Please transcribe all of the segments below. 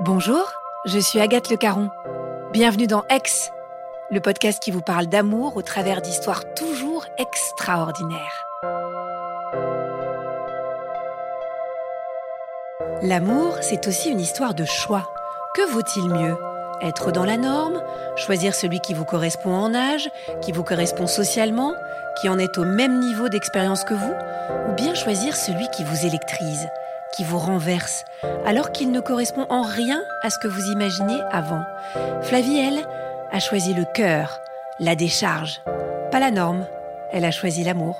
Bonjour, je suis Agathe Le Caron. Bienvenue dans Ex, le podcast qui vous parle d'amour au travers d'histoires toujours extraordinaires. L'amour, c'est aussi une histoire de choix. Que vaut-il mieux? Être dans la norme, choisir celui qui vous correspond en âge, qui vous correspond socialement, qui en est au même niveau d'expérience que vous, ou bien choisir celui qui vous électrise, qui vous renverse, alors qu'il ne correspond en rien à ce que vous imaginez avant. Flavie, elle, a choisi le cœur, la décharge, pas la norme, elle a choisi l'amour.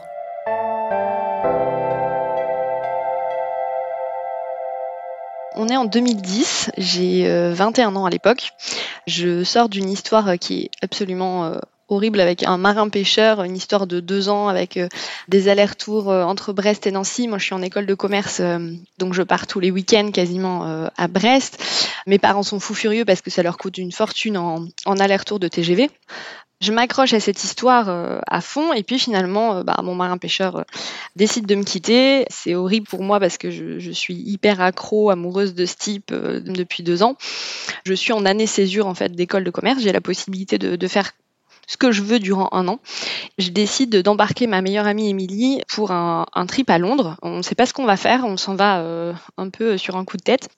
On est en 2010, j'ai 21 euh, ans à l'époque. Je sors d'une histoire qui est absolument euh, horrible avec un marin pêcheur, une histoire de deux ans avec des allers-retours entre Brest et Nancy. Moi, je suis en école de commerce, donc je pars tous les week-ends quasiment à Brest. Mes parents sont fous furieux parce que ça leur coûte une fortune en, en aller-retour de TGV je m'accroche à cette histoire euh, à fond et puis finalement, euh, bah, mon marin pêcheur euh, décide de me quitter. C'est horrible pour moi parce que je, suis hyper accro, amoureuse de ce type depuis deux ans. Je suis en année césure en fait d'école de commerce. J'ai la possibilité de faire ce que je veux durant un an. Je décide d'embarquer ma meilleure amie Émilie pour un, trip à Londres. On ne sait pas ce qu'on va faire, on s'en va euh, un peu sur un coup de tête.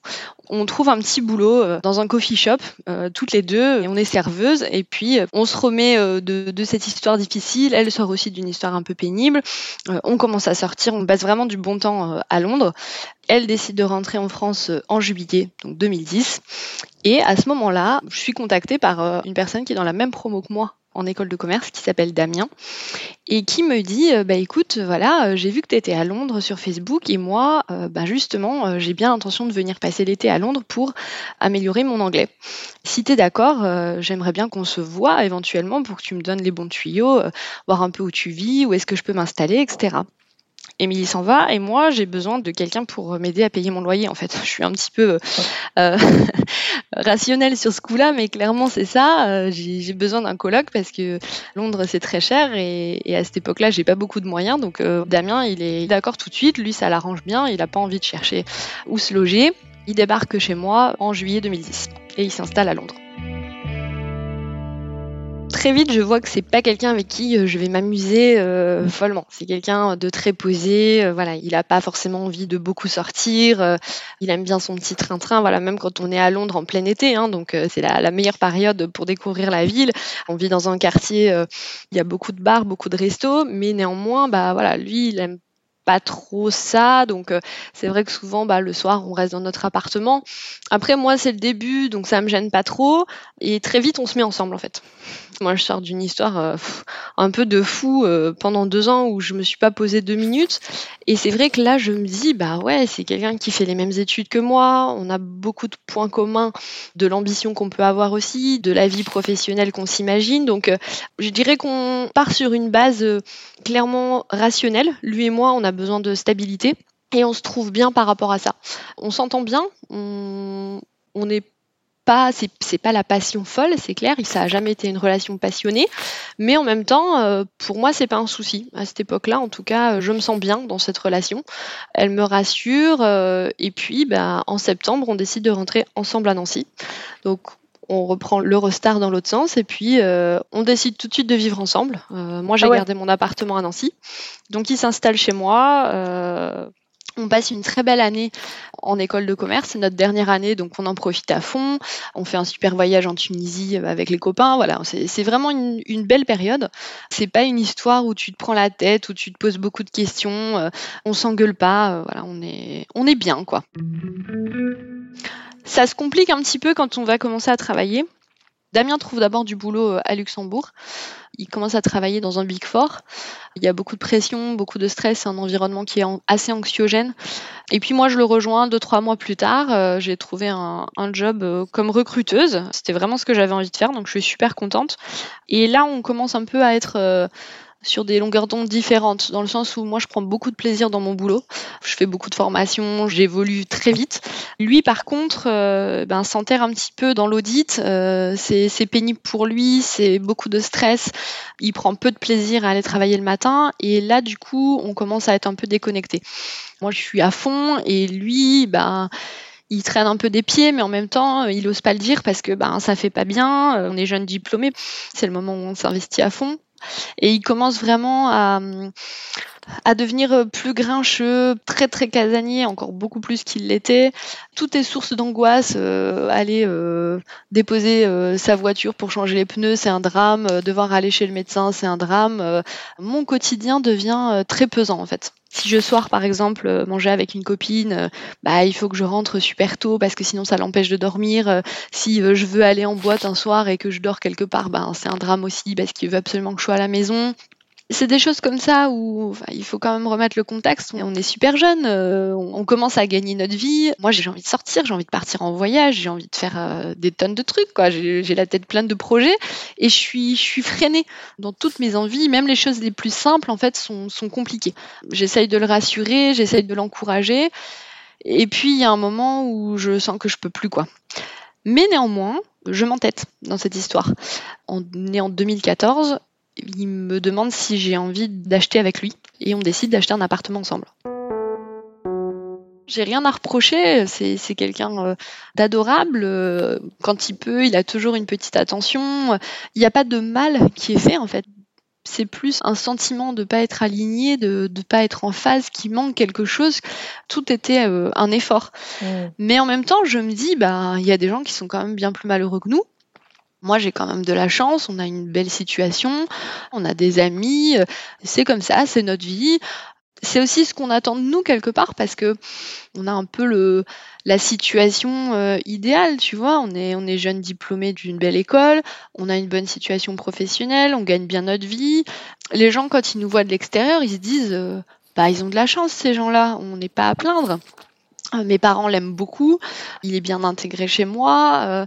On trouve un petit boulot euh, dans un coffee shop, euh, toutes les deux, et on est serveuse. Et puis on se remet de, de, cette histoire difficile. Elle sort aussi d'une histoire un peu pénible. on commence à sortir, on passe vraiment du bon temps à Londres. Elle décide de rentrer en France en juillet, donc 2010. Et à ce moment-là, je suis contactée par une personne qui est dans la même promo que moi en école de commerce qui s'appelle Damien et qui me dit euh, bah écoute voilà euh, j'ai vu que tu étais à Londres sur Facebook et moi euh, bah justement j'ai bien l'intention de venir passer l'été à Londres pour améliorer mon anglais. Si tu es d'accord, j'aimerais bien qu'on se voit éventuellement pour que tu me donnes les bons tuyaux, voir un peu où tu vis, où est-ce que je peux m'installer, etc. Émilie s'en va et moi j'ai besoin de quelqu'un pour m'aider à payer mon loyer en fait. Je suis un petit peu euh, rationnelle sur ce coup-là, mais clairement c'est ça. Euh, j'ai besoin d'un coloc parce que Londres c'est très cher et, à cette époque-là j'ai pas beaucoup de moyens. Donc euh, Damien il est d'accord tout de suite, lui ça l'arrange bien, il a pas envie de chercher où se loger. Il débarque chez moi en juillet 2010 et il s'installe à Londres très vite, je vois que c'est pas quelqu'un avec qui euh, je vais m'amuser euh, follement. C'est quelqu'un de très posé. Euh, voilà, il a pas forcément envie de beaucoup sortir. il aime bien son petit train-train. Voilà, même quand on est à Londres en plein été, hein, donc c'est la, meilleure période pour découvrir la ville. On vit dans un quartier, il y a beaucoup de bars, beaucoup de restos, mais néanmoins, bah voilà, lui, il aime pas trop ça. Donc euh, c'est vrai que souvent bah, le soir on reste dans notre appartement. Après moi c'est le début donc ça me gêne pas trop et très vite on se met ensemble en fait. Moi je sors d'une histoire euh, un peu de fou euh, pendant deux ans où je me suis pas posé deux minutes et c'est vrai que là je me dis bah ouais c'est quelqu'un qui fait les mêmes études que moi. On a beaucoup de points communs de l'ambition qu'on peut avoir aussi, de la vie professionnelle qu'on s'imagine. Donc je dirais qu'on part sur une base clairement rationnelle. Lui et moi on a besoin de stabilité et on se trouve bien par rapport à ça. On s'entend bien, on n'est pas, c'est pas la passion folle, c'est clair, ça a jamais été une relation passionnée, mais en même temps, euh, pour moi, c'est pas un souci. À cette époque-là, en tout cas, je me sens bien dans cette relation. Elle me rassure, euh, et puis, bah, en septembre, on décide de rentrer ensemble à Nancy. Donc, on reprend l'Eurostar dans l'autre sens et puis euh, on décide tout de suite de vivre ensemble. Euh, moi, j'ai ah gardé mon appartement à Nancy, donc il s'installe chez moi. Euh, on passe une très belle année en école de commerce, c'est notre dernière année, donc on en profite à fond. On fait un super voyage en Tunisie avec les copains. Voilà, c'est vraiment une, une, belle période. C'est pas une histoire où tu te prends la tête, où tu te poses beaucoup de questions. on s'engueule pas. voilà, on est, on est bien, quoi. Ça se complique un petit peu quand on va commencer à travailler. Damien trouve d'abord du boulot euh, à Luxembourg. Il commence à travailler dans un Big Four. Il y a beaucoup de pression, beaucoup de stress, c'est un environnement qui est assez anxiogène. Et puis moi, je le rejoins deux, trois mois plus tard. Euh, j'ai trouvé un, job euh, comme recruteuse. C'était vraiment ce que j'avais envie de faire, donc je suis super contente. Et là, on commence un peu à être sur des longueurs d'onde différentes, dans le sens où moi je prends beaucoup de plaisir dans mon boulot. Je fais beaucoup de formations, j'évolue très vite. Lui par contre, euh, ben, s'enterre un petit peu dans l'audit. Euh, c'est pénible pour lui, c'est beaucoup de stress. Il prend peu de plaisir à aller travailler le matin. Et là du coup, on commence à être un peu déconnecté. Moi je suis à fond et lui, ben il traîne un peu des pieds, mais en même temps, il ose pas le dire parce que ben ça fait pas bien. On est jeune diplômé, c'est le moment où on s'investit à fond. Et il commence vraiment à, à devenir plus grincheux, très très casanier, encore beaucoup plus qu'il l'était. Tout est source d'angoisse. Euh, aller euh, déposer euh, sa voiture pour changer les pneus, c'est un drame. devoir aller chez le médecin, c'est un drame. mon quotidien devient très pesant en fait. Si je sors par exemple manger avec une copine, bah il faut que je rentre super tôt parce que sinon ça l'empêche de dormir. Si je veux aller en boîte un soir et que je dors quelque part, bah, c'est un drame aussi parce qu'il veut absolument que je sois à la maison c'est des choses comme ça où il faut quand même remettre le contexte. On est super jeune, euh, on, commence à gagner notre vie. Moi, j'ai envie de sortir, j'ai envie de partir en voyage, j'ai envie de faire euh, des tonnes de trucs. Quoi. J'ai, la tête pleine de projets et je suis, je suis freinée dans toutes mes envies. Même les choses les plus simples, en fait, sont, sont compliquées. J'essaye de le rassurer, j'essaye de l'encourager. Et puis, il y a un moment où je sens que je peux plus, quoi. Mais néanmoins, je m'entête dans cette histoire. On est en 2014, il me demande si j'ai envie d'acheter avec lui et on décide d'acheter un appartement ensemble. J'ai rien à reprocher, c'est, quelqu'un euh, d'adorable. Euh, quand il peut, il a toujours une petite attention. Il n'y a pas de mal qui est fait en fait. C'est plus un sentiment de ne pas être aligné, de ne pas être en phase, qui manque quelque chose. Tout était euh, un effort. Mmh. Mais en même temps, je me dis, bah, il y a des gens qui sont quand même bien plus malheureux que nous. Moi, j'ai quand même de la chance, on a une belle situation, on a des amis, euh, c'est comme ça, c'est notre vie. C'est aussi ce qu'on attend de nous quelque part parce que on a un peu le la situation euh, idéale, tu vois. On est on est jeune diplômé d'une belle école, on a une bonne situation professionnelle, on gagne bien notre vie. Les gens quand ils nous voient de l'extérieur, ils se disent euh, bah ils ont de la chance ces gens-là, on n'est pas à plaindre. Mes parents l'aiment beaucoup, il est bien intégré chez moi.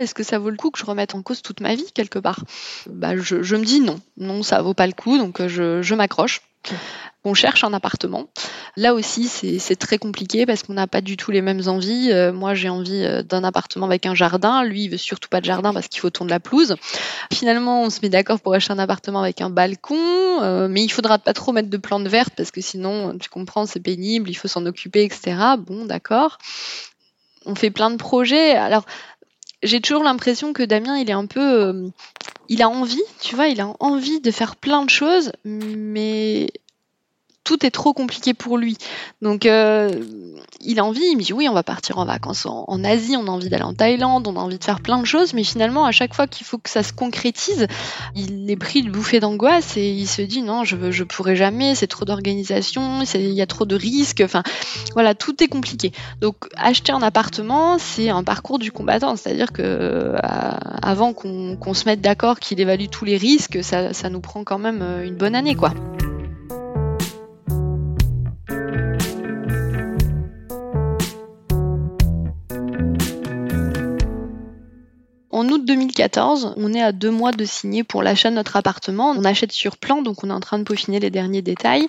Est-ce que ça vaut le coup que je remette en cause toute ma vie quelque part? Bah, je, me dis non, non, ça vaut pas le coup, donc euh, je, m'accroche. On cherche un appartement. Là aussi, c'est très compliqué parce qu'on n'a pas du tout les mêmes envies. Euh, moi, j'ai envie euh, d'un appartement avec un jardin. Lui, il veut surtout pas de jardin parce qu'il faut tourner la pelouse. Finalement, on se met d'accord pour acheter un appartement avec un balcon, mais il faudra pas trop mettre de plantes vertes parce que sinon, tu comprends, c'est pénible, il faut s'en occuper, etc. Bon, d'accord. On fait plein de projets. Alors, j'ai toujours l'impression que Damien, il est un peu. Euh, il a envie, tu vois, il a envie de faire plein de choses, mais tout est trop compliqué pour lui. Donc euh, il a envie, il me dit oui, on va partir en vacances en, Asie, on a envie d'aller en Thaïlande, on a envie de faire plein de choses, mais finalement à chaque fois qu'il faut que ça se concrétise, il est pris de bouffée d'angoisse et il se dit non, je je pourrai jamais, c'est trop d'organisation, il y a trop de risques, enfin voilà, tout est compliqué. Donc acheter un appartement, c'est un parcours du combattant, c'est-à-dire que euh, avant qu'on se mette d'accord, qu'il évalue tous les risques, ça, ça nous prend quand même euh, une bonne année quoi. En août 2014, on est à deux mois de signer pour l'achat de notre appartement. On achète sur plan, donc on est en train de peaufiner les derniers détails.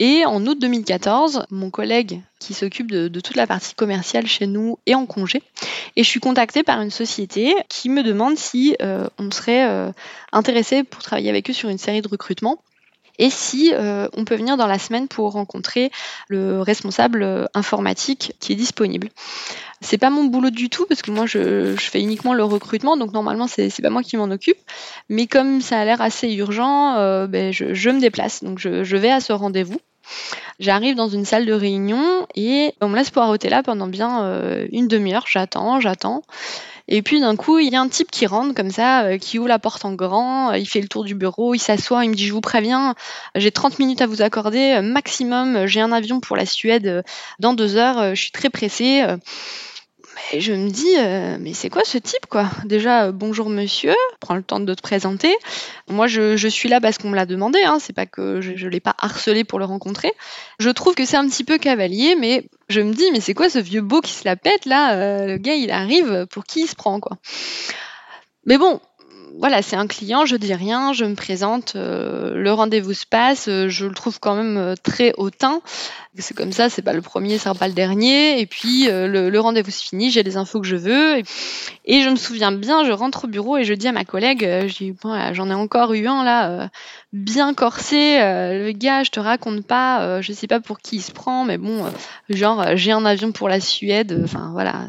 Et en août 2014, mon collègue qui s'occupe de, toute la partie commerciale chez nous est en congé. Et je suis contactée par une société qui me demande si euh, on serait euh, intéressé pour travailler avec eux sur une série de recrutements et si euh, on peut venir dans la semaine pour rencontrer le responsable informatique qui est disponible. C'est pas mon boulot du tout parce que moi je, fais uniquement le recrutement, donc normalement c'est pas moi qui m'en occupe. Mais comme ça a l'air assez urgent, euh, ben, je, me déplace, donc je, vais à ce rendez-vous. J'arrive dans une salle de réunion et on me laisse poireauter là pendant bien euh, une demi-heure. J'attends, j'attends. Et puis d'un coup, il y a un type qui rentre comme ça, euh, qui ouvre la porte en grand, il fait le tour du bureau, il s'assoit, il me dit je vous préviens, j'ai 30 minutes à vous accorder, maximum, j'ai un avion pour la Suède dans deux heures, je suis très pressé. Et je me dis, euh, mais c'est quoi ce type, quoi? Déjà, euh, bonjour monsieur, prends le temps de te présenter. Moi, je, suis là parce qu'on me l'a demandé, hein, c'est pas que je, ne l'ai pas harcelé pour le rencontrer. Je trouve que c'est un petit peu cavalier, mais je me dis, mais c'est quoi ce vieux beau qui se la pète, là? Euh, Le gars, il arrive, pour qui il se prend, quoi? Mais bon, voilà, c'est un client, je dis rien, je me présente, euh, le rendez-vous se passe, euh, je le trouve quand même euh, très hautain. C'est comme ça, c'est pas le premier, sera pas le dernier. Et puis le, rendez-vous se finit, j'ai les infos que je veux. Et, je me souviens bien, je rentre au bureau et je dis à ma collègue, dis j'en ai encore eu un là, bien corsé. le gars, je te raconte pas, je sais pas pour qui il se prend, mais bon, genre j'ai un avion pour la Suède. Enfin voilà,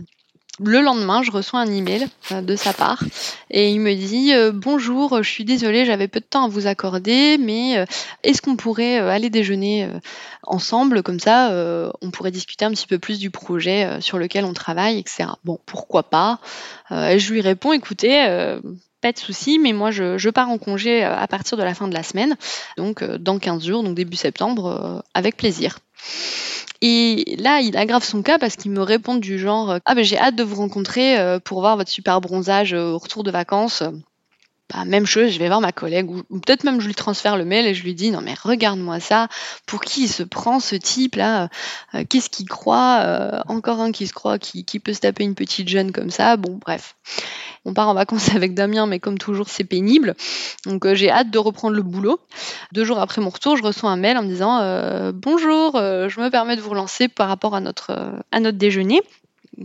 le lendemain, je reçois un email euh, de sa part et il me dit euh, bonjour, je suis désolée, j'avais peu de temps à vous accorder, mais euh, est-ce qu'on pourrait aller déjeuner ensemble? Comme ça, on pourrait discuter un petit peu plus du projet sur lequel on travaille, etc. Bon, pourquoi pas? Et Je lui réponds écoutez. pas de souci, mais moi je, je, pars en congé à partir de la fin de la semaine, donc dans 15 jours, donc début septembre, avec plaisir. Et là, il aggrave son cas parce qu'il me répond du genre Ah ben j'ai hâte de vous rencontrer euh, pour voir votre super bronzage euh, au retour de vacances. Même chose, je vais voir ma collègue, ou, peut-être même je lui transfère le mail et je lui dis non mais regarde-moi ça, pour qui il se prend ce type là, euh, qu'est-ce qu'il croit, encore un qui se croit qui, qui peut se taper une petite jeune comme ça, bon bref. On part en vacances avec Damien, mais comme toujours, c'est pénible. Donc euh, j'ai hâte de reprendre le boulot. Deux jours après mon retour, je reçois un mail en me disant euh, Bonjour, euh, je me permets de vous relancer par rapport à notre, à notre déjeuner.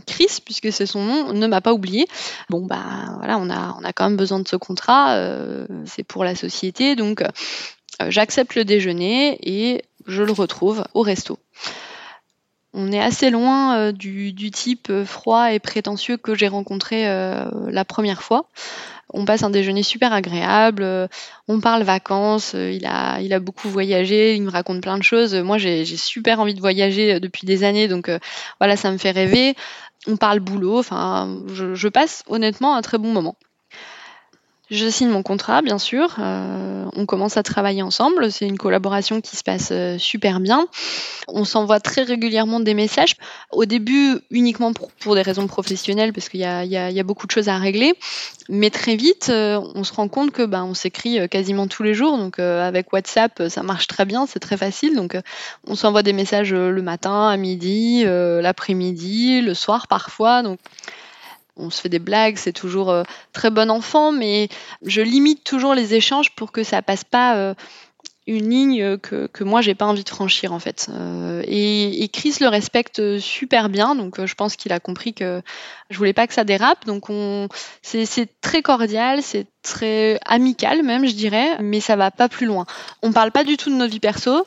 Chris, puisque c'est son nom, ne m'a pas oublié. Bon, bah voilà, on a, on quand même besoin de ce contrat, c'est pour la société, donc j'accepte le déjeuner et je le retrouve au resto on est assez loin euh, du, type euh, froid et prétentieux que j'ai rencontré euh, la première fois. On passe un déjeuner super agréable, on parle vacances, il, a, il a beaucoup voyagé, il me raconte plein de choses. Moi, j'ai super envie de voyager depuis des années, donc voilà, ça me fait rêver. On parle boulot, enfin, je passe honnêtement un très bon moment. Je signe mon contrat, bien sûr. Euh, on commence à travailler ensemble. C'est une collaboration qui se passe euh, super bien. On s'envoie très régulièrement des messages. Au début, uniquement pour, des raisons professionnelles, parce qu'il y, a, beaucoup de choses à régler. Mais très vite, euh, on se rend compte que ben, on s'écrit quasiment tous les jours. Donc avec WhatsApp, ça marche très bien, c'est très facile. Donc on s'envoie des messages le matin, à midi, l'après-midi, le soir parfois. Donc on se fait des blagues, c'est toujours euh, très bon enfant, mais je limite toujours les échanges pour que ça passe pas euh, une ligne que, que moi j'ai pas envie de franchir en fait. Euh, et, Chris le respecte super bien, donc je pense qu'il a compris que je voulais pas que ça dérape. Donc on, c'est très cordial, c'est très amical même je dirais, mais ça va pas plus loin. On parle pas du tout de nos vies perso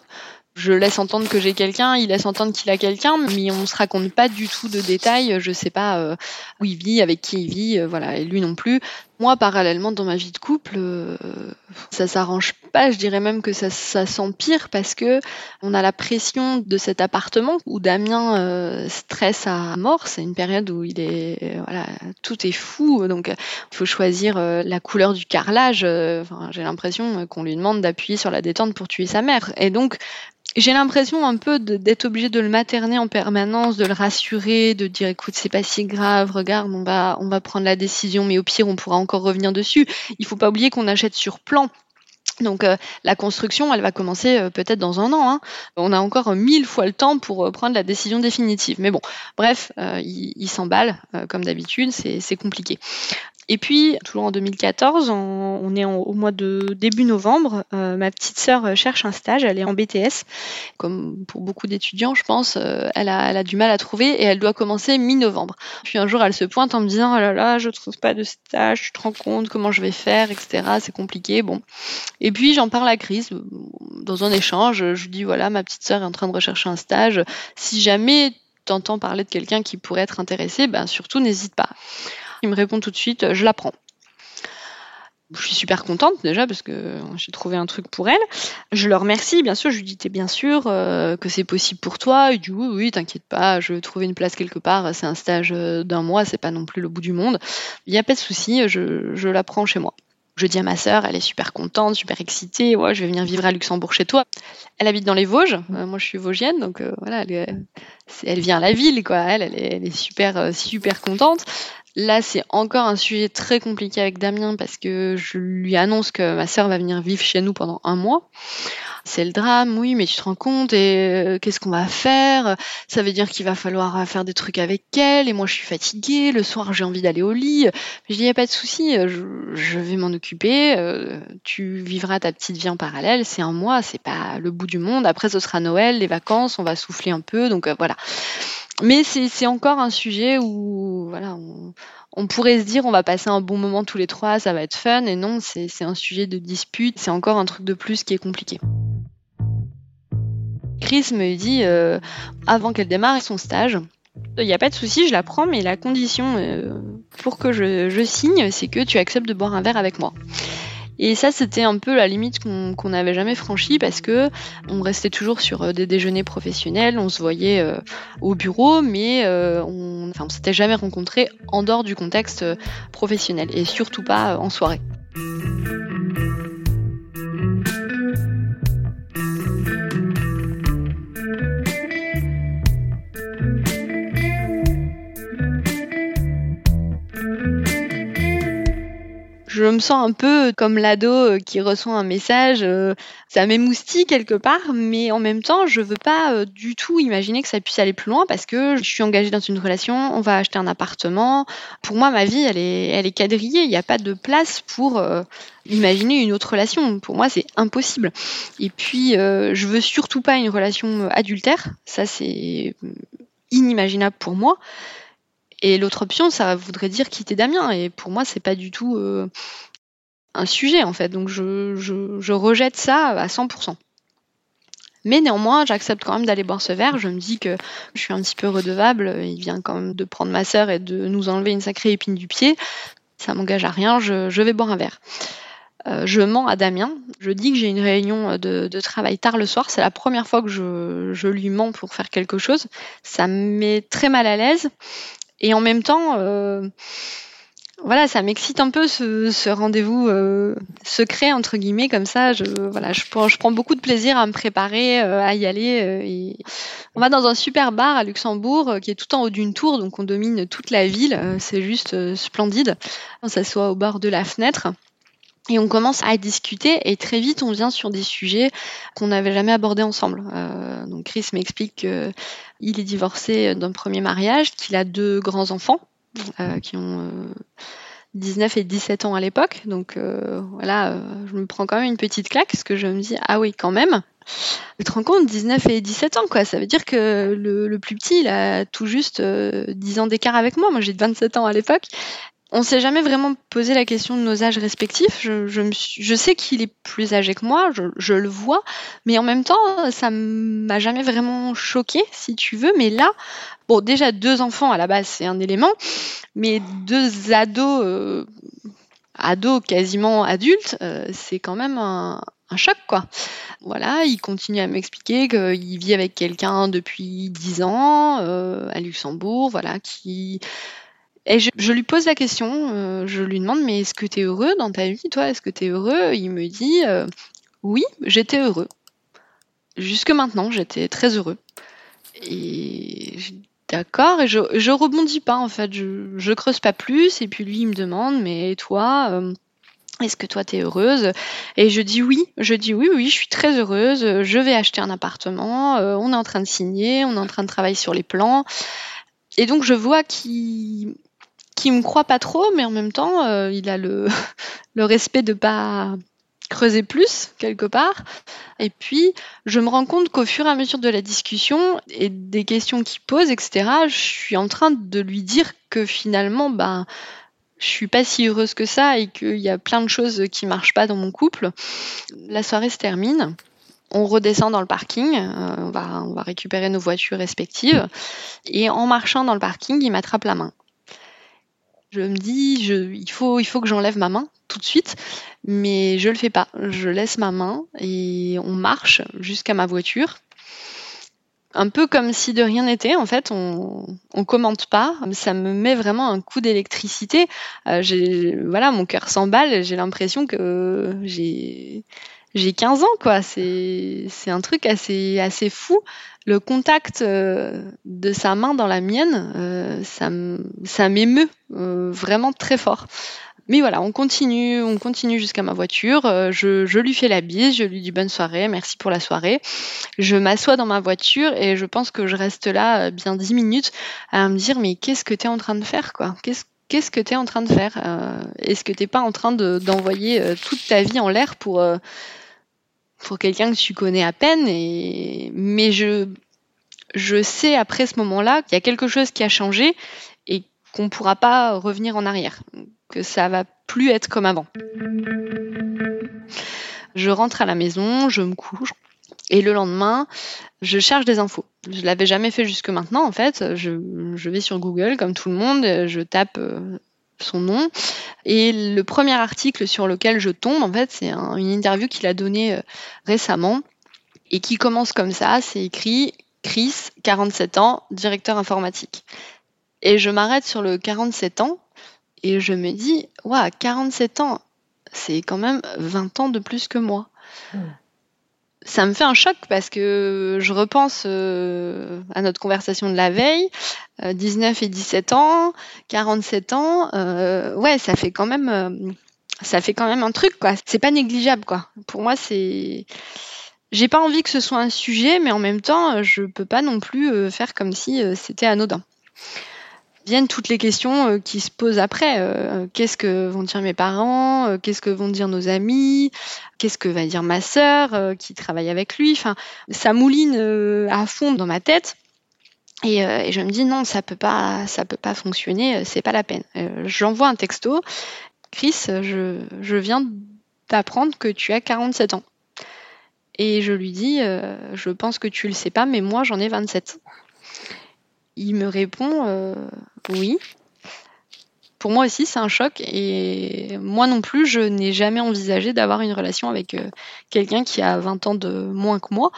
je laisse entendre que j'ai quelqu'un, il laisse entendre qu'il a quelqu'un, mais on se raconte pas du tout de détails. Je sais pas euh, où il vit, avec qui il vit, euh, voilà, et lui non plus. Moi, parallèlement, dans ma vie de couple, euh, ça s'arrange pas. Je dirais même que ça, s'empire parce que on a la pression de cet appartement où Damien euh, stresse à mort. C'est une période où il est, voilà, tout est fou. Donc, il faut choisir euh, la couleur du carrelage. J'ai l'impression qu'on lui demande d'appuyer sur la détente pour tuer sa mère. Et donc, j'ai l'impression un peu d'être obligé de le materner en permanence, de le rassurer, de dire écoute c'est pas si grave, regarde on va on va prendre la décision, mais au pire on pourra encore revenir dessus. Il faut pas oublier qu'on achète sur plan. Donc euh, la construction, elle va commencer euh, peut-être dans un an. Hein. On a encore mille fois le temps pour euh, prendre la décision définitive. Mais bon, bref, il s'emballe comme d'habitude, c'est compliqué. Et puis, toujours en 2014, on, est au mois de début novembre, euh, ma petite sœur cherche un stage, elle est en BTS. Comme pour beaucoup d'étudiants, je pense, euh, elle, a, du mal à trouver et elle doit commencer mi-novembre. Puis un jour, elle se pointe en me disant, oh là là, je trouve pas de stage, tu te rends compte comment je vais faire, etc. C'est compliqué. Bon. Et puis, j'en parle à Chris dans un échange. Je lui dis, voilà, ma petite sœur est en train de rechercher un stage. Si jamais t'entends parler de quelqu'un qui pourrait être intéressé, ben surtout n'hésite pas. Il me répond tout de suite, je la prends. Je suis super contente déjà parce que j'ai trouvé un truc pour elle. Je le remercie, bien sûr. Je lui dis, t'es bien sûr euh, que c'est possible pour toi Il dit, oui, oui, t'inquiète pas, je vais trouver une place quelque part. C'est un stage euh, d'un mois, c'est pas non plus le bout du monde. Il n'y a pas de souci, je, je la prends chez moi. Je dis à ma sœur, elle est super contente, super excitée. Ouais, je vais venir vivre à Luxembourg chez toi. Elle habite dans les Vosges. Euh, moi, je suis vosgienne, donc voilà, elle, vient à la ville, quoi. Elle, elle est super, super contente. Là, c'est encore un sujet très compliqué avec Damien parce que je lui annonce que ma sœur va venir vivre chez nous pendant un mois. C'est le drame, oui, mais tu te rends compte et euh, qu'est-ce qu'on va faire? Ça veut dire qu'il va falloir faire des trucs avec elle et moi je suis fatiguée. Le soir, j'ai envie d'aller au lit. Je dis, y a pas de souci, je, vais m'en occuper. Euh, tu vivras ta petite vie en parallèle. C'est un mois, c'est pas le bout du monde. Après, ce sera Noël, les vacances, on va souffler un peu. Donc euh, voilà mais c'est encore un sujet où voilà, on, pourrait se dire on va passer un bon moment tous les trois, ça va être fun, et non, c'est un sujet de dispute, c'est encore un truc de plus qui est compliqué. Chris me dit euh, avant qu'elle démarre son stage, il n'y a pas de souci, je la prends, mais la condition euh, pour que je signe, c'est que tu acceptes de boire un verre avec moi. Et ça, c'était un peu la limite qu'on n'avait jamais franchie parce que on restait toujours sur euh, des déjeuners professionnels, on se voyait euh, au bureau, mais euh, on, enfin, s'était jamais rencontrés en dehors du contexte professionnel et surtout pas en soirée. Je me sens un peu comme l'ado euh, qui reçoit un message. Euh, ça m'émoustille quelque part, mais en même temps, je veux pas euh, du tout imaginer que ça puisse aller plus loin parce que je suis engagée dans une relation, on va acheter un appartement. Pour moi, ma vie, elle est, elle est quadrillée. Il n'y a pas de place pour imaginer une autre relation. Pour moi, c'est impossible. Et puis, je veux surtout pas une relation adultère. Ça, c'est inimaginable pour moi. Et l'autre option, ça voudrait dire quitter Damien. Et pour moi, c'est pas du tout euh, un sujet en fait. Donc je, je, rejette ça à 100%. Mais néanmoins, j'accepte quand même d'aller boire ce verre. Je me dis que je suis un petit peu redevable. Il vient quand même de prendre ma sœur et de nous enlever une sacrée épine du pied. Ça m'engage à rien. Je, vais boire un verre. Euh, je mens à Damien. Je dis que j'ai une réunion de, travail tard le soir. C'est la première fois que je, lui mens pour faire quelque chose. Ça me met très mal à l'aise. Et en même temps, euh, voilà, ça m'excite un peu ce, ce rendez-vous euh, secret entre guillemets comme ça. Je, voilà, je, je prends beaucoup de plaisir à me préparer, euh, à y aller. Euh, et on va dans un super bar à Luxembourg qui est tout en haut d'une tour, donc on domine toute la ville. c'est juste splendide. On s'assoit au bord de la fenêtre. Et on commence à discuter et très vite on vient sur des sujets qu'on n'avait jamais abordés ensemble. Euh, donc Chris m'explique qu'il est divorcé d'un premier mariage, qu'il a deux grands enfants euh, qui ont 19 et 17 ans à l'époque. Donc euh, voilà, je me prends quand même une petite claque parce que je me dis ah oui quand même. Tu te rends compte, 19 et 17 ans, quoi. Ça veut dire que le, le plus petit, il a tout juste 10 ans d'écart avec moi. Moi, j'ai 27 ans à l'époque. On s'est jamais vraiment posé la question de nos âges respectifs. Je, sais qu'il est plus âgé que moi, je, le vois, mais en même temps, ça m'a jamais vraiment choqué, si tu veux. Mais là, bon, déjà deux enfants à la base, c'est un élément, mais deux ados euh, ado quasiment adulte, c'est quand même un, choc quoi. Voilà, il continue à m'expliquer qu'il vit avec quelqu'un depuis 10 ans à Luxembourg, voilà, qui et je, lui pose la question, je lui demande mais est-ce que tu es heureux dans ta vie toi? Est-ce que tu es heureux? Il me dit oui, j'étais heureux. Jusque maintenant, j'étais très heureux. Et d'accord, et je, je rebondis pas en fait, je, je creuse pas plus. Et puis lui, il me demande, mais toi, euh, est-ce que toi, tu es heureuse? Et je dis oui, je dis oui, oui, je suis très heureuse. Je vais acheter un appartement, euh, on est en train de signer, on est en train de travailler sur les plans. Et donc, je vois qu'il qui me croit pas trop, mais en même temps, euh, il a le, respect de pas creuser plus quelque part. Et puis, je me rends compte qu'au fur et à mesure de la discussion et des questions qu'il pose, etc., je suis en train de lui dire que finalement, ben, je suis pas si heureuse que ça et qu'il y a plein de choses qui marchent pas dans mon couple. La soirée se termine. On redescend dans le parking, euh, on, va, on va récupérer nos voitures respectives. Et en marchant dans le parking, il m'attrape la main. Je me dis, il, faut, il faut que j'enlève ma main tout de suite, mais je le fais pas. Je laisse ma main et on marche jusqu'à ma voiture. Un peu comme si de rien n'était, en fait, on, on commente pas. Ça me met vraiment un coup d'électricité. Euh, voilà, mon cœur s'emballe. J'ai l'impression que j'ai, j'ai 15 ans, quoi. C'est, un truc assez, assez fou. Le contact euh, de sa main dans la mienne, euh, ça, m'émeut vraiment très fort. Mais voilà, on continue, on continue jusqu'à ma voiture. Euh, je, lui fais la bise, je lui dis bonne soirée, merci pour la soirée. Je m'assois dans ma voiture et je pense que je reste là euh, bien dix minutes à me dire mais qu'est-ce que tu es en train de faire quoi? Qu'est-ce qu'est-ce que tu es en train de faire euh, Est-ce que tu n'es pas en train d'envoyer toute ta vie en l'air pour, pour quelqu'un que tu connais à peine et... Mais je, je sais après ce moment-là qu'il y a quelque chose qui a changé et qu'on ne pourra pas revenir en arrière que ça va plus être comme avant. Je rentre à la maison, je me couche. Et le lendemain, je cherche des infos. Je l'avais jamais fait jusque maintenant, en fait. Je, vais sur Google, comme tout le monde, je tape euh, son nom. Et le premier article sur lequel je tombe, en fait, c'est une interview qu'il a donnée euh, récemment et qui commence comme ça. C'est écrit Chris, 47 ans, directeur informatique. Et je m'arrête sur le 47 ans et je me dis, waouh, 47 ans, c'est quand même 20 ans de plus que moi. Hmm. Ça me fait un choc parce que je repense euh, à notre conversation de la veille, 19 euh, et 17 ans, 47 ans, euh, ouais, ça fait quand même, ça fait quand même un truc quoi. C'est pas négligeable quoi. Pour moi, c'est, j'ai pas envie que ce soit un sujet, mais en même temps, je peux pas non plus faire comme si c'était anodin viennent toutes les questions euh, qui se posent après. Euh, qu'est-ce que vont dire mes parents? Euh, Qu'est-ce que vont dire nos amis? Qu'est-ce que va dire ma sœur qui travaille avec lui? Enfin, ça mouline à fond dans ma tête. Et, je me dis non, ça peut pas, ça peut pas fonctionner, c'est pas la peine. J'envoie un texto, Chris, je, je viens d'apprendre que tu as 47 ans. Et je lui dis, je pense que tu le sais pas, mais moi j'en ai 27 il me répond euh, oui. Pour moi aussi, c'est un choc et moi non plus, je n'ai jamais envisagé d'avoir une relation avec euh, quelqu'un qui a 20 ans de moins que moi.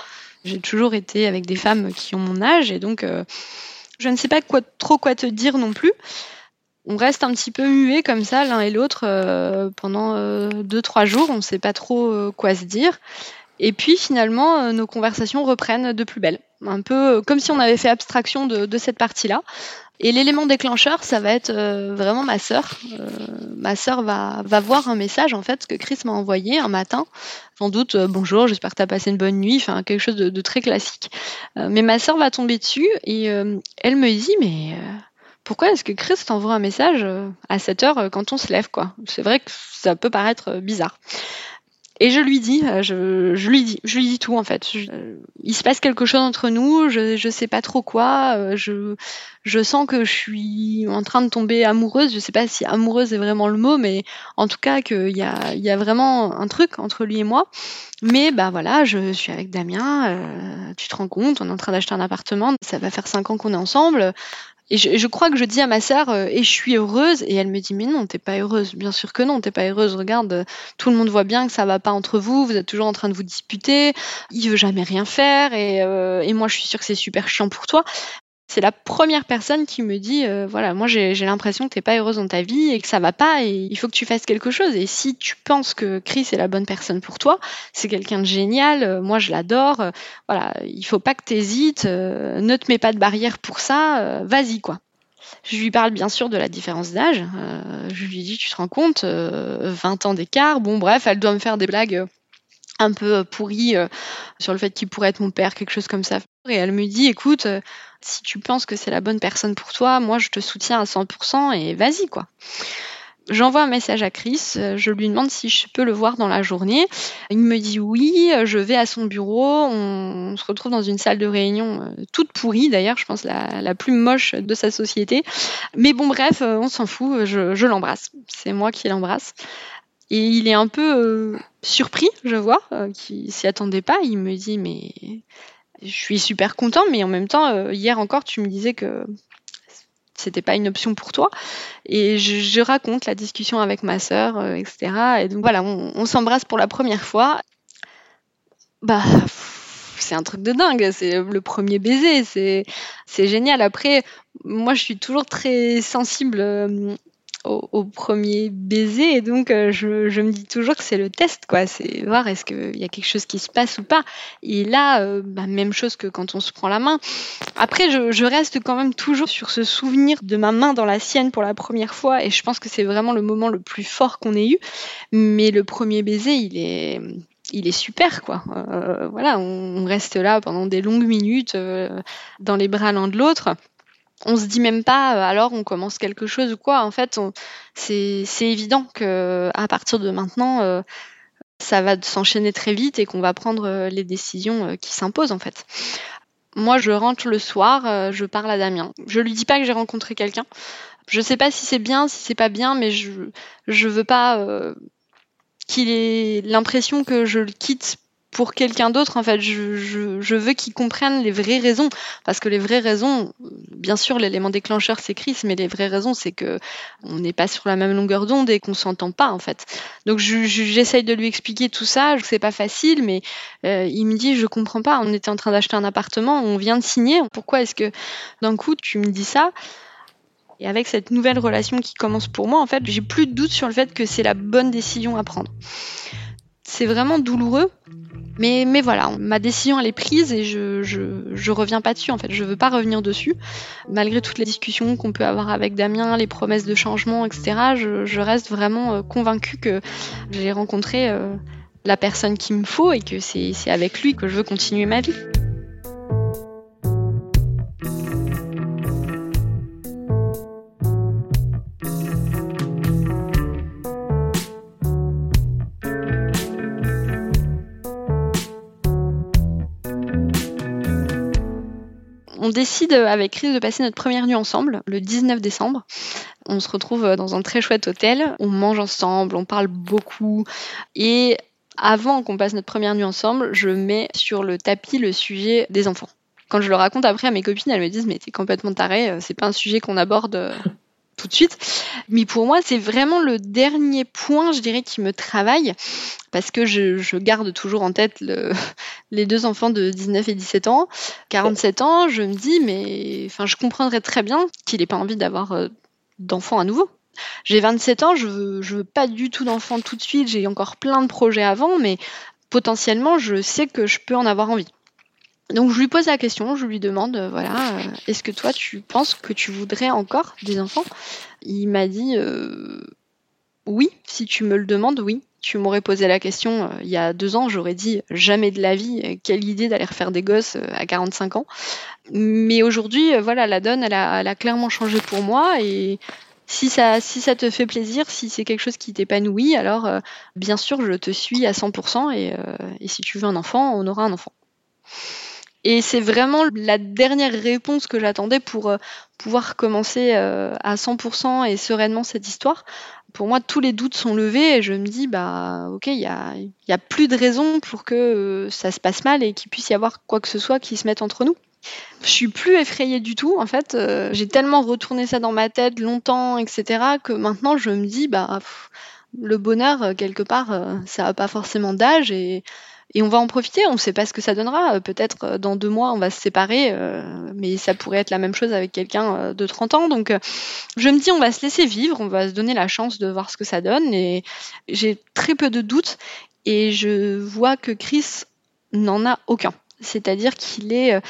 J'ai toujours été avec des femmes qui ont mon âge et donc euh, je ne sais pas trop quoi te dire non plus. On reste un petit peu muet comme ça l'un et l'autre pendant 2-3 jours, on ne sait pas trop quoi se dire. Et puis finalement, nos conversations reprennent de plus belle un peu euh, comme si on avait fait abstraction de, cette partie-là. Et l'élément déclencheur, ça va être euh, vraiment ma sœur. Euh, ma sœur va, va voir un message en fait que Chris m'a envoyé un matin. Sans doute bonjour, j'espère que tu as passé une bonne nuit, enfin quelque chose de, très classique. mais ma sœur va tomber dessus et elle me dit mais pourquoi est-ce que Chris t'envoie un message à cette heure quand on se lève quoi? C'est vrai que ça peut paraître bizarre. Et je lui dis, euh, je, je, lui dis, je lui dis tout en fait. Euh, il se passe quelque chose entre nous, je, je sais pas trop quoi. Euh, je, je sens que je suis en train de tomber amoureuse. Je sais pas si amoureuse est vraiment le mot, mais en tout cas qu'il y a, il y a vraiment un truc entre lui et moi. Mais bah voilà, je suis avec Damien. tu te rends compte, on est en train d'acheter un appartement. Ça va faire cinq ans qu'on est ensemble Et je, crois que je dis à ma sœur, euh, et je suis heureuse, et elle me dit, mais non, t'es pas heureuse. Bien sûr que non, t'es pas heureuse. Regarde, tout le monde voit bien que ça va pas entre vous, vous êtes toujours en train de vous disputer, il veut jamais rien faire, et, euh, et moi je suis sûre que c'est super chiant pour toi c'est la première personne qui me dit euh, voilà moi j'ai l'impression que t'es pas heureuse dans ta vie et que ça va pas et il faut que tu fasses quelque chose et si tu penses que Chris est la bonne personne pour toi c'est quelqu'un de génial euh, moi je l'adore euh, voilà il faut pas que t'hésites ne te mets pas de barrière pour ça vas-y quoi je lui parle bien sûr de la différence d'âge. je lui dis, tu te rends compte, 20 ans d'écart. Bon, bref, elle doit me faire des blagues un peu pourries sur le fait qu'il pourrait être mon père, quelque chose comme ça. Et elle me dit, écoute, si tu penses que c'est la bonne personne pour toi, moi je te soutiens à 100% et vas-y quoi. J'envoie un message à Chris, je lui demande si je peux le voir dans la journée. Il me dit oui, je vais à son bureau, on, se retrouve dans une salle de réunion euh, toute pourrie d'ailleurs, je pense la, la, plus moche de sa société. Mais bon bref, euh, on s'en fout, je, l'embrasse. C'est moi qui l'embrasse. Et il est un peu euh, surpris, je vois, qu'il s'y attendait pas. Il me dit mais je suis super content, mais en même temps, euh, hier encore, tu me disais que c'était pas une option pour toi. Et je, raconte la discussion avec ma sœur, euh, etc. Et donc voilà, on, s'embrasse pour la première fois. Bah, c'est un truc de dingue. C'est le premier baiser. C'est génial. Après, moi, je suis toujours très sensible euh, au, premier baiser. Et donc euh, je, je, me dis toujours que c'est le test quoi. C'est voir est-ce qu'il y a quelque chose qui se passe ou pas. Et là euh, bah, même chose que quand on se prend la main. Après je, je, reste quand même toujours sur ce souvenir de ma main dans la sienne pour la première fois. Et je pense que c'est vraiment le moment le plus fort qu'on ait eu. Mais le premier baiser il est il est super quoi. Euh, voilà, on, reste là pendant des longues minutes dans les bras l'un de l'autre on se dit même pas euh, alors on commence quelque chose ou quoi. En fait, c'est évident que à partir de maintenant, euh, ça va s'enchaîner très vite et qu'on va prendre euh, les décisions qui s'imposent en fait. Moi, je rentre le soir, je parle à Damien. Je lui dis pas que j'ai rencontré quelqu'un. Je sais pas si c'est bien, si c'est pas bien, mais je je veux pas qu'il ait l'impression que je le quitte pour quelqu'un d'autre, en fait, je, je, je veux qu'ils comprennent les vraies raisons. Parce que les vraies raisons, bien sûr, l'élément déclencheur, c'est Chris, mais les vraies raisons, c'est que on n'est pas sur la même longueur d'onde et qu'on s'entend pas, en fait. Donc, j'essaye de lui expliquer tout ça. Sais pas facile, mais euh, il me dit, je comprends pas. On était en train d'acheter un appartement, on vient de signer. Pourquoi est-ce que d'un coup tu me dis ça? Et avec cette nouvelle relation qui commence pour moi, en fait, j'ai plus de doute sur le fait que c'est la bonne décision à prendre. C'est vraiment douloureux, mais, voilà, ma décision elle est prise et je, je, je reviens pas dessus en fait. Je veux pas revenir dessus. Malgré toutes les discussions qu'on peut avoir avec Damien, les promesses de changement, etc., je, je reste vraiment euh, convaincue que j'ai rencontré euh, la personne qu'il me faut et que c'est avec lui que je veux continuer ma vie. Décide avec Chris de passer notre première nuit ensemble, le 19 décembre. On se retrouve dans un très chouette hôtel, on mange ensemble, on parle beaucoup. Et avant qu'on passe notre première nuit ensemble, je mets sur le tapis le sujet des enfants. Quand je le raconte après à mes copines, elles me disent mais t'es complètement taré, c'est pas un sujet qu'on aborde tout de suite. Mais pour moi, c'est vraiment le dernier point, je dirais, qui me travaille, parce que je, garde toujours en tête les deux enfants de 19 et 17 ans. 47 ans, je me dis, mais enfin, je comprendrais très bien qu'il n'ait pas envie d'avoir euh, d'enfants à nouveau. J'ai 27 ans, je veux, je veux pas du tout d'enfants tout de suite, j'ai encore plein de projets avant, mais potentiellement, je sais que je peux en avoir envie. Donc je lui pose la question, je lui demande, euh, voilà, euh, est-ce que toi tu penses que tu voudrais encore des enfants? Il m'a dit euh, oui, si tu me le demandes, oui. Tu m'aurais posé la question il y a deux ans, j'aurais dit jamais de la vie, quelle idée d'aller refaire des gosses à 45 ans. Mais aujourd'hui, voilà, la donne, elle a, clairement changé pour moi et si ça, si ça te fait plaisir, si c'est quelque chose qui t'épanouit, alors bien sûr, je te suis à 100% et, et si tu veux un enfant, on aura un enfant. Et c'est vraiment la dernière réponse que j'attendais pour euh, pouvoir commencer euh, à 100% et sereinement cette histoire. Pour moi, tous les doutes sont levés et je me dis, bah, ok, il y a, y a, plus de raison pour que euh, ça se passe mal et qu'il puisse y avoir quoi que ce soit qui se mette entre nous. Je suis plus effrayée du tout. En fait, j'ai tellement retourné ça dans ma tête longtemps, etc., que maintenant je me dis, bah, le bonheur, quelque part, ça n'a pas forcément d'âge et, et on va en profiter. On ne sait pas ce que ça donnera. Peut-être dans deux mois, on va se séparer, mais ça pourrait être la même chose avec quelqu'un de 30 ans. Donc, je me dis, on va se laisser vivre, on va se donner la chance de voir ce que ça donne. Et j'ai très peu de doutes. Et je vois que Chris n'en a aucun. C'est-à-dire qu'il est,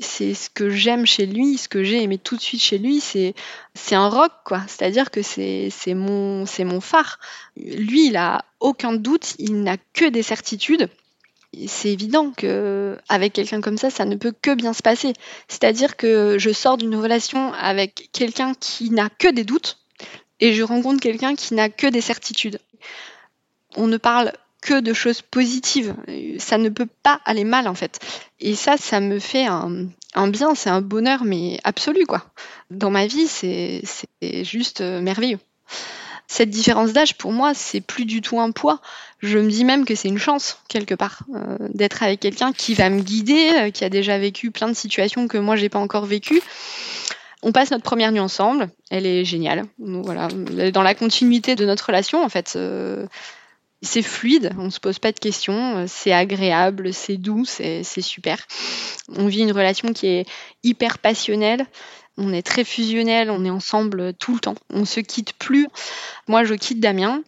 c'est ce que j'aime chez lui, ce que j'ai aimé tout de suite chez lui, c'est c'est un rock quoi. C'est-à-dire que c'est c'est mon c'est mon phare. Lui, il a aucun doute, il n'a que des certitudes. C'est évident que avec quelqu'un comme ça, ça ne peut que bien se passer. C'est-à-dire que je sors d'une relation avec quelqu'un qui n'a que des doutes et je rencontre quelqu'un qui n'a que des certitudes. On ne parle que de choses positives. Ça ne peut pas aller mal en fait. Et ça, ça me fait un, bien, c'est un bonheur mais absolu quoi. Dans ma vie, c'est juste euh, merveilleux. Cette différence d'âge, pour moi, c'est plus du tout un poids. Je me dis même que c'est une chance, quelque part, euh, d'être avec quelqu'un qui va me guider, euh, qui a déjà vécu plein de situations que moi, j'ai pas encore vécues. On passe notre première nuit ensemble. Elle est géniale. voilà, dans la continuité de notre relation, en fait c'est fluide, on se pose pas de questions, euh, c'est agréable, c'est doux, c'est super. On vit une relation qui est hyper passionnelle. On est très fusionnel, on est ensemble tout le temps. On se quitte plus. Moi, je quitte Damien.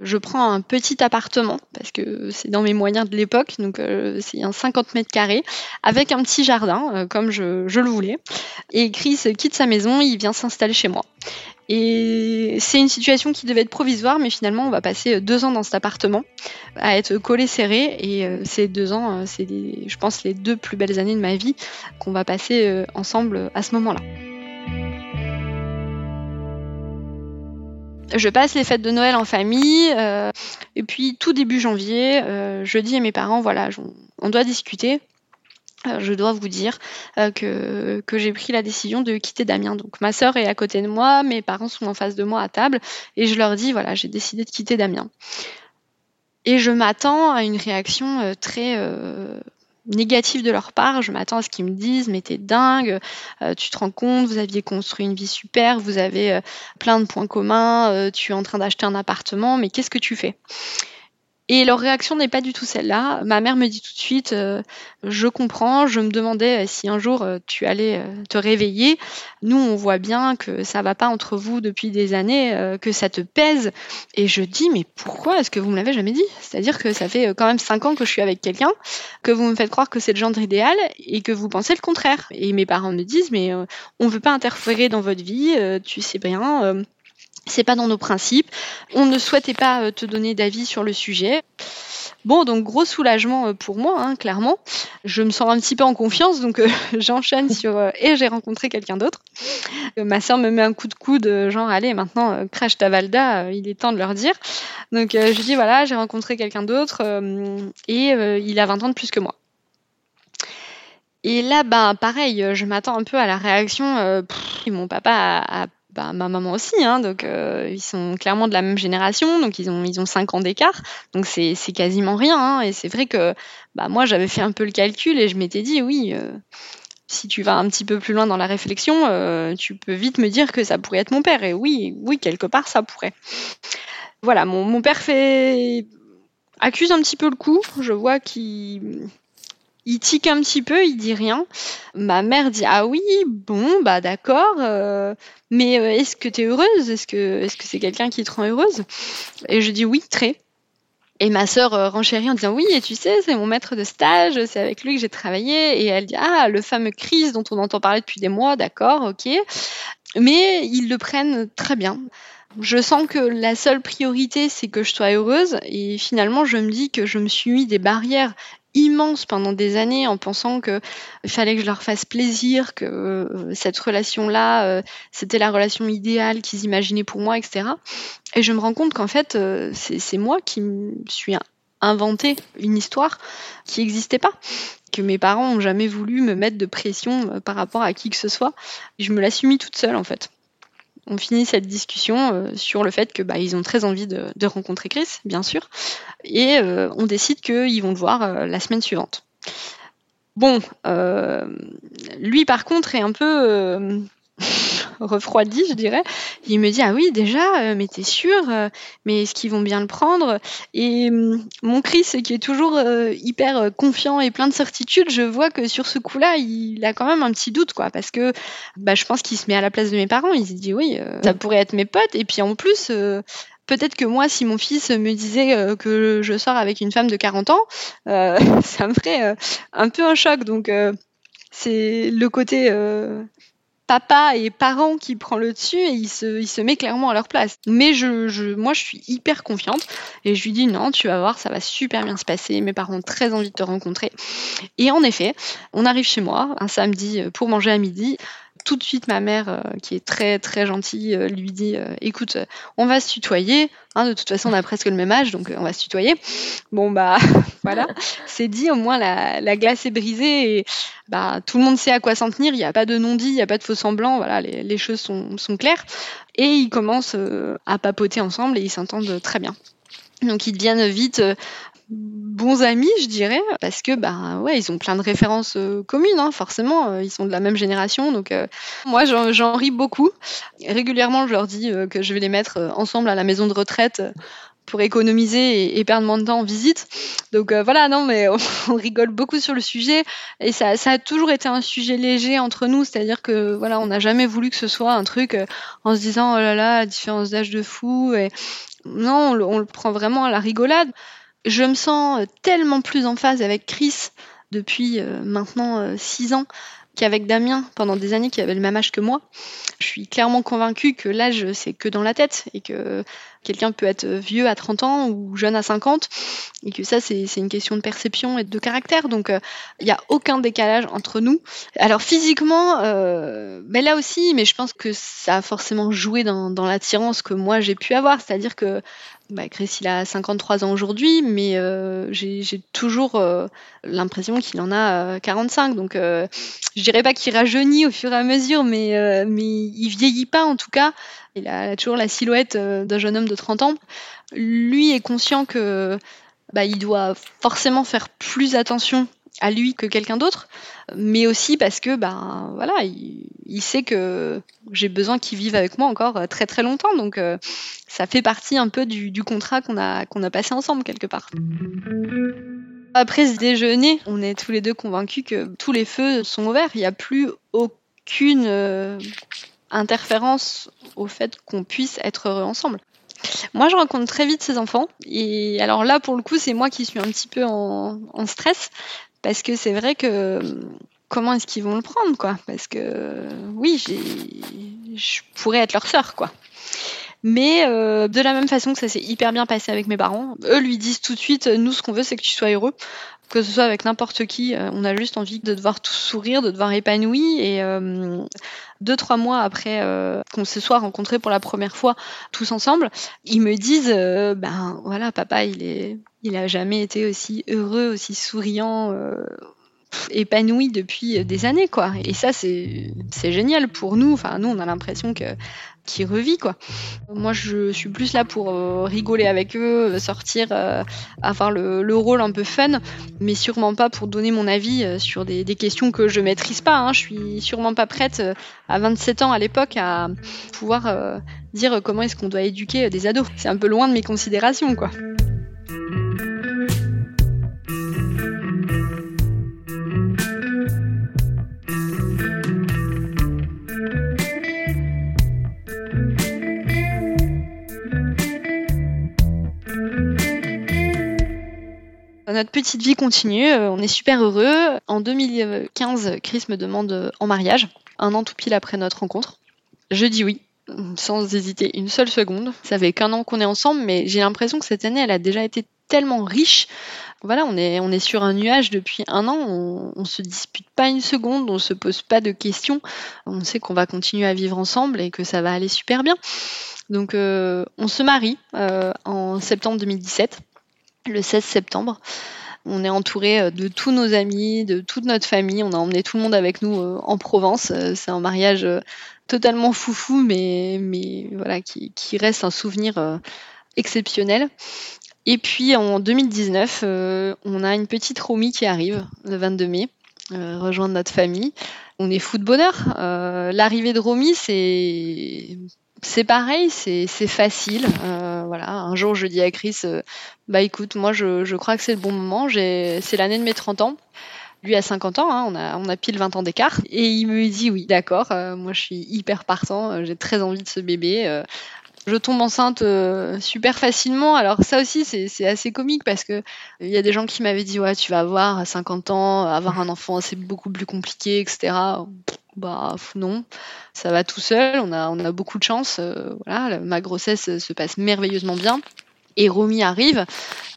Je prends un petit appartement parce que c'est dans mes moyens de l'époque, donc euh, c'est un 50 mètres carrés avec un petit jardin euh, comme je, le voulais. Et Chris quitte sa maison, il vient s'installer chez moi. Et c'est une situation qui devait être provisoire, mais finalement, on va passer deux ans dans cet appartement, à être collé serré. Et euh, ces deux ans, euh, c'est, je pense, les deux plus belles années de ma vie qu'on va passer euh, ensemble à ce moment-là. Je passe les fêtes de Noël en famille, et puis tout début janvier, je dis à mes parents, voilà, on doit discuter je dois vous dire euh, que, j'ai pris la décision de quitter Damien. Donc ma sœur est à côté de moi, mes parents sont en face de moi à table, et je leur dis voilà, j'ai décidé de quitter Damien. Et je m'attends à une réaction euh, très euh, négative de leur part. Je m'attends à ce qu'ils me disent mais t'es dingue, tu te rends compte, vous aviez construit une vie super, vous avez plein de points communs, tu es en train d'acheter un appartement, mais qu'est-ce que tu fais? Et leur réaction n'est pas du tout celle-là. Ma mère me dit tout de suite, euh, je comprends, je me demandais si un jour euh, tu allais euh, te réveiller. Nous, on voit bien que ça va pas entre vous depuis des années, que ça te pèse. Et je dis, mais pourquoi est-ce que vous me l'avez jamais dit? C'est-à-dire que ça fait quand même cinq ans que je suis avec quelqu'un, que vous me faites croire que c'est le genre idéal et que vous pensez le contraire. Et mes parents me disent, mais on veut pas interférer dans votre vie, tu sais bien c'est pas dans nos principes. On ne souhaitait pas euh, te donner d'avis sur le sujet. Bon, donc gros soulagement euh, pour moi, hein, clairement. Je me sens un petit peu en confiance, donc euh, j'enchaîne sur et j'ai rencontré quelqu'un d'autre. ma soeur me met un coup de coude, genre allez maintenant crash ta valda, il est temps de leur dire. Donc je dis voilà, j'ai rencontré quelqu'un d'autre et il a 20 ans de plus que moi. Et là, ben pareil, je m'attends un peu à la réaction. mon papa a, a bah, ma maman aussi, hein, donc euh, ils sont clairement de la même génération, donc ils ont ils ont cinq ans d'écart, donc c'est quasiment rien. Hein, et c'est vrai que bah moi j'avais fait un peu le calcul et je m'étais dit oui, euh, si tu vas un petit peu plus loin dans la réflexion, euh, tu peux vite me dire que ça pourrait être mon père. Et oui, oui quelque part ça pourrait. Voilà, mon mon père fait accuse un petit peu le coup. Je vois qu'il il tique un petit peu, il dit rien. Ma mère dit ah oui, bon bah d'accord, euh, mais euh, est-ce que tu es heureuse? Est-ce que est-ce que c'est quelqu'un qui te rend heureuse? Et je dis oui, très. Et ma sœur euh, renchérit en disant oui, et tu sais, c'est mon maître de stage, c'est avec lui que j'ai travaillé. Et elle dit ah le fameux Chris dont on entend parler depuis des mois, d'accord, ok. Mais ils le prennent très bien. Je sens que la seule priorité, c'est que je sois heureuse. Et finalement, je me dis que je me suis mis des barrières immense pendant des années en pensant que il fallait que je leur fasse plaisir, que euh, cette relation-là, euh, c'était la relation idéale qu'ils imaginaient pour moi, etc. Et je me rends compte qu'en fait, euh, c'est moi qui me suis inventé une histoire qui n'existait pas que mes parents ont jamais voulu me mettre de pression par rapport à qui que ce soit. Je me la suis mis toute seule en fait on finit cette discussion euh, sur le fait que bah, ont très envie de, rencontrer Chris, bien sûr, et euh, on décide qu'ils vont le voir euh, la semaine suivante. Bon, lui par contre est un peu refroidi, je dirais. Il me dit ah oui déjà, euh, mais t'es sûr euh, Mais est-ce qu'ils vont bien le prendre? Et hum, mon Chris, qui est toujours euh, hyper confiant et plein de certitude, je vois que sur ce coup-là, il a quand même un petit doute, quoi, parce que bah, je pense qu'il se met à la place de mes parents. Il se dit oui, ça pourrait être mes potes. Et puis en plus, peut-être que moi, si mon fils me disait que je sors avec une femme de 40 ans, ça me ferait un peu un choc. Donc, c'est le côté papa et parents qui prend le dessus et il se, met clairement à leur place. Mais moi, je suis hyper confiante et je lui dis non, tu vas voir, ça va super bien se passer. Mes parents ont très envie de te rencontrer. Et en effet, on arrive chez moi un samedi pour manger à midi tout de suite ma mère, euh, qui est très très gentille, euh, lui dit euh, écoute, on va se tutoyer. Hein, de toute façon, on a presque le même âge, donc on va se tutoyer. Bon bah voilà, c'est dit. Au moins la, glace est brisée et bah tout le monde sait à quoi s'en tenir. Il n'y a pas de non-dit, il n'y a pas de faux semblant. Voilà, les, choses sont, sont, claires. Et ils commencent à papoter ensemble et ils s'entendent très bien. Donc ils deviennent vite bons amis, je dirais, parce que bah ouais, ils ont plein de références euh, communes, hein, forcément, euh, ils sont de la même génération, donc euh, moi j'en ris beaucoup. Régulièrement, je leur dis que je vais les mettre ensemble à la maison de retraite pour économiser et, perdre moins de temps en visite. Donc voilà, non, mais on, rigole beaucoup sur le sujet et ça, ça, a toujours été un sujet léger entre nous, c'est-à-dire que voilà, on n'a jamais voulu que ce soit un truc en se disant oh là là, différence d'âge de fou et non, on le prend vraiment à la rigolade je me sens tellement plus en phase avec Chris depuis euh, maintenant euh, six ans qu'avec Damien pendant des années qui avait le même âge que moi. Je suis clairement convaincue que l'âge c'est que dans la tête et que quelqu'un peut être vieux à 30 ans ou jeune à 50 et que ça c'est une question de perception et de caractère donc euh, il n'y a aucun décalage entre nous. Alors physiquement, mais là aussi, mais je pense que ça a forcément joué dans l'attirance que moi j'ai pu avoir, c'est-à-dire que bah, Chris, il a 53 ans aujourd'hui, mais euh, j'ai toujours euh, l'impression qu'il en a 45. Euh, Donc, je dirais pas qu'il rajeunit au fur et à mesure, mais, mais il vieillit pas en tout cas. Il a toujours la silhouette d'un jeune homme de 30 ans. Lui est conscient que bah, il doit forcément faire plus attention à lui que quelqu'un d'autre, mais aussi parce que ben voilà, il, sait que j'ai besoin qu'il vive avec moi encore très très longtemps, donc euh, ça fait partie un peu du, contrat qu'on a qu'on a passé ensemble quelque part. Après ce déjeuner, on est tous les deux convaincus que tous les feux sont ouverts, il n'y a plus aucune euh, interférence au fait qu'on puisse être heureux ensemble. Moi, je rencontre très vite ces enfants. Et alors là, pour le coup, c'est moi qui suis un petit peu en stress parce que c'est vrai que comment est-ce qu'ils vont le prendre, quoi? Parce que oui, je pourrais être leur sœur, quoi. Mais euh, de la même façon que ça s'est hyper bien passé avec mes parents, eux lui disent tout de suite, nous ce qu'on veut c'est que tu sois heureux, que ce soit avec n'importe qui, euh, on a juste envie de te voir tout sourire, de te voir épanoui. Et euh, deux trois mois après qu'on se soit rencontrés pour la première fois tous ensemble, ils me disent, ben voilà, papa il est il a jamais été aussi heureux, aussi souriant, euh, épanoui depuis euh, des années, quoi. Et ça, c'est génial pour nous. Enfin, nous, on a l'impression que qui revit quoi. Moi je suis plus là pour euh, rigoler avec eux, sortir, avoir le, rôle un peu fun, mais sûrement pas pour donner mon avis sur des, questions que je maîtrise pas. Hein. Je suis sûrement pas prête à 27 ans à l'époque à pouvoir dire comment est-ce qu'on doit éduquer des ados. C'est un peu loin de mes considérations quoi. Notre petite vie continue, euh, on est super heureux. En 2015, Chris me demande en mariage, un an tout pile après notre rencontre. Je dis oui, sans hésiter une seule seconde. Ça fait qu'un an qu'on est ensemble, mais j'ai l'impression que cette année, elle a déjà été tellement riche. Voilà, on est, sur un nuage depuis un an, on, se dispute pas une seconde, on se pose pas de questions. On sait qu'on va continuer à vivre ensemble et que ça va aller super bien. Donc, euh, on se marie euh, en septembre 2017 le 16 septembre. On est entouré euh, de tous nos amis, de toute notre famille. On a emmené tout le monde avec nous euh, en Provence. Euh, c'est un mariage totalement foufou, mais, voilà, qui, reste un souvenir exceptionnel. Et puis en 2019, on a une petite Romy qui arrive le 22 mai. rejoindre notre famille. On est fou de bonheur. L'arrivée de Romy, c'est c'est pareil, c'est facile. voilà, un jour je dis à Chris, bah écoute, moi je, crois que c'est le bon moment. C'est l'année de mes 30 ans. Lui a 50 ans, hein, on, a, pile 20 ans d'écart. Et il me dit oui, d'accord, euh, moi je suis hyper partant, euh, j'ai très envie de ce bébé. Euh. je tombe enceinte super facilement. Alors ça aussi, c'est assez comique parce que il y a des gens qui m'avaient dit ouais, tu vas avoir à 50 ans, avoir un enfant, c'est beaucoup plus compliqué, etc. Bah non, ça va tout seul. On a, on a beaucoup de chance. voilà, ma grossesse se passe merveilleusement bien. Et Romy arrive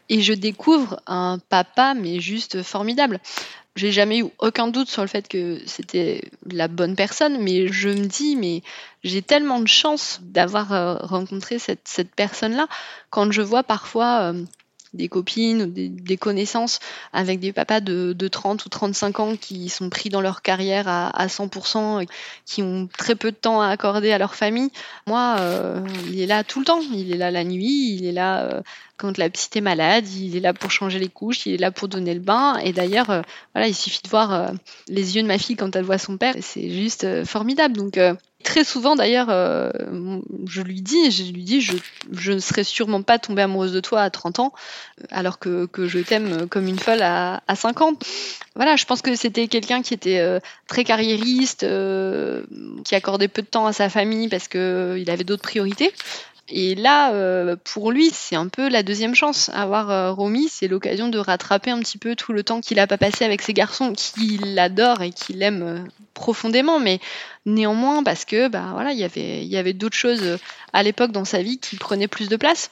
et je découvre un papa mais juste formidable j'ai jamais eu aucun doute sur le fait que c'était la bonne personne, mais je me dis, mais j'ai tellement de chance d'avoir euh, rencontré cette, cette personne-là. Quand je vois parfois euh, des copines ou des, connaissances avec des papas de, de, 30 ou 35 ans qui sont pris dans leur carrière à, à 100%, qui ont très peu de temps à accorder à leur famille. Moi, euh, il est là tout le temps. Il est là la nuit, il est là euh, quand la petite est malade, il est là pour changer les couches, il est là pour donner le bain. Et d'ailleurs, euh, voilà, il suffit de voir les yeux de ma fille quand elle voit son père, c'est juste formidable. Donc très souvent d'ailleurs, euh, je lui dis, je lui dis, je, ne serais sûrement pas tombée amoureuse de toi à 30 ans, alors que, je t'aime comme une folle à, à 50. Voilà, je pense que c'était quelqu'un qui était euh, très carriériste, euh, qui accordait peu de temps à sa famille parce qu'il avait d'autres priorités. Et là, euh, pour lui, c'est un peu la deuxième chance. Avoir euh, Romy, c'est l'occasion de rattraper un petit peu tout le temps qu'il a pas passé avec ses garçons, qu'il adore et qu'il aime euh, profondément. Mais néanmoins, parce que bah voilà, il y avait, il y avait d'autres choses à l'époque dans sa vie qui prenaient plus de place.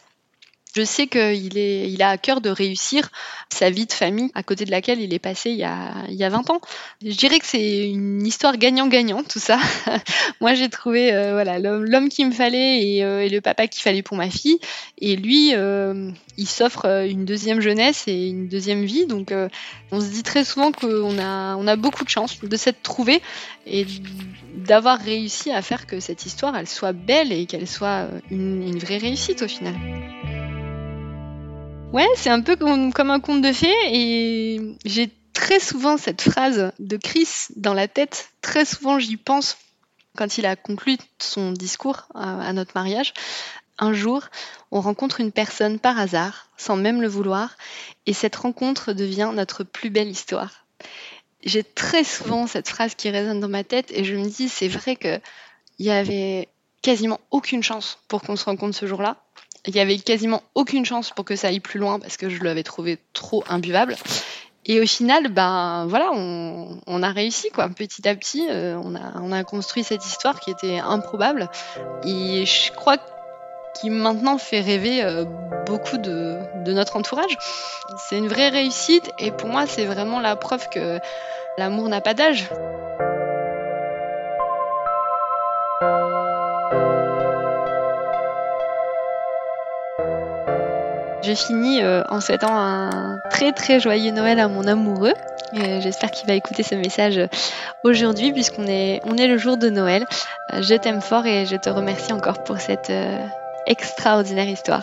Je sais qu'il il a à cœur de réussir sa vie de famille à côté de laquelle il est passé il y a, il y a 20 ans. Je dirais que c'est une histoire gagnant-gagnant, tout ça. Moi, j'ai trouvé euh, voilà l'homme qu'il me fallait et, euh, et, le papa qu'il fallait pour ma fille. Et lui, euh, il s'offre une deuxième jeunesse et une deuxième vie. Donc, on se dit très souvent qu'on a, beaucoup de chance de s'être trouvé et d'avoir réussi à faire que cette histoire, elle soit belle et qu'elle soit une vraie réussite au final. Ouais, c'est un peu comme, un conte de fées et j'ai très souvent cette phrase de Chris dans la tête. Très souvent, j'y pense quand il a conclu son discours à, notre mariage. Un jour, on rencontre une personne par hasard, sans même le vouloir, et cette rencontre devient notre plus belle histoire. J'ai très souvent cette phrase qui résonne dans ma tête et je me dis, c'est vrai qu'il y avait quasiment aucune chance pour qu'on se rencontre ce jour-là. Il y avait quasiment aucune chance pour que ça aille plus loin parce que je l'avais trouvé trop imbuvable. Et au final, ben voilà, on, a réussi quoi. Petit à petit, euh, on, a, on a construit cette histoire qui était improbable. Et je crois qui maintenant fait rêver euh, beaucoup de notre entourage. C'est une vraie réussite et pour moi, c'est vraiment la preuve que l'amour n'a pas d'âge. Je finis euh, en souhaitant un très très joyeux Noël à mon amoureux. J'espère qu'il va écouter ce message aujourd'hui puisqu'on est, on est le jour de Noël. Euh, je t'aime fort et je te remercie encore pour cette euh, extraordinaire histoire.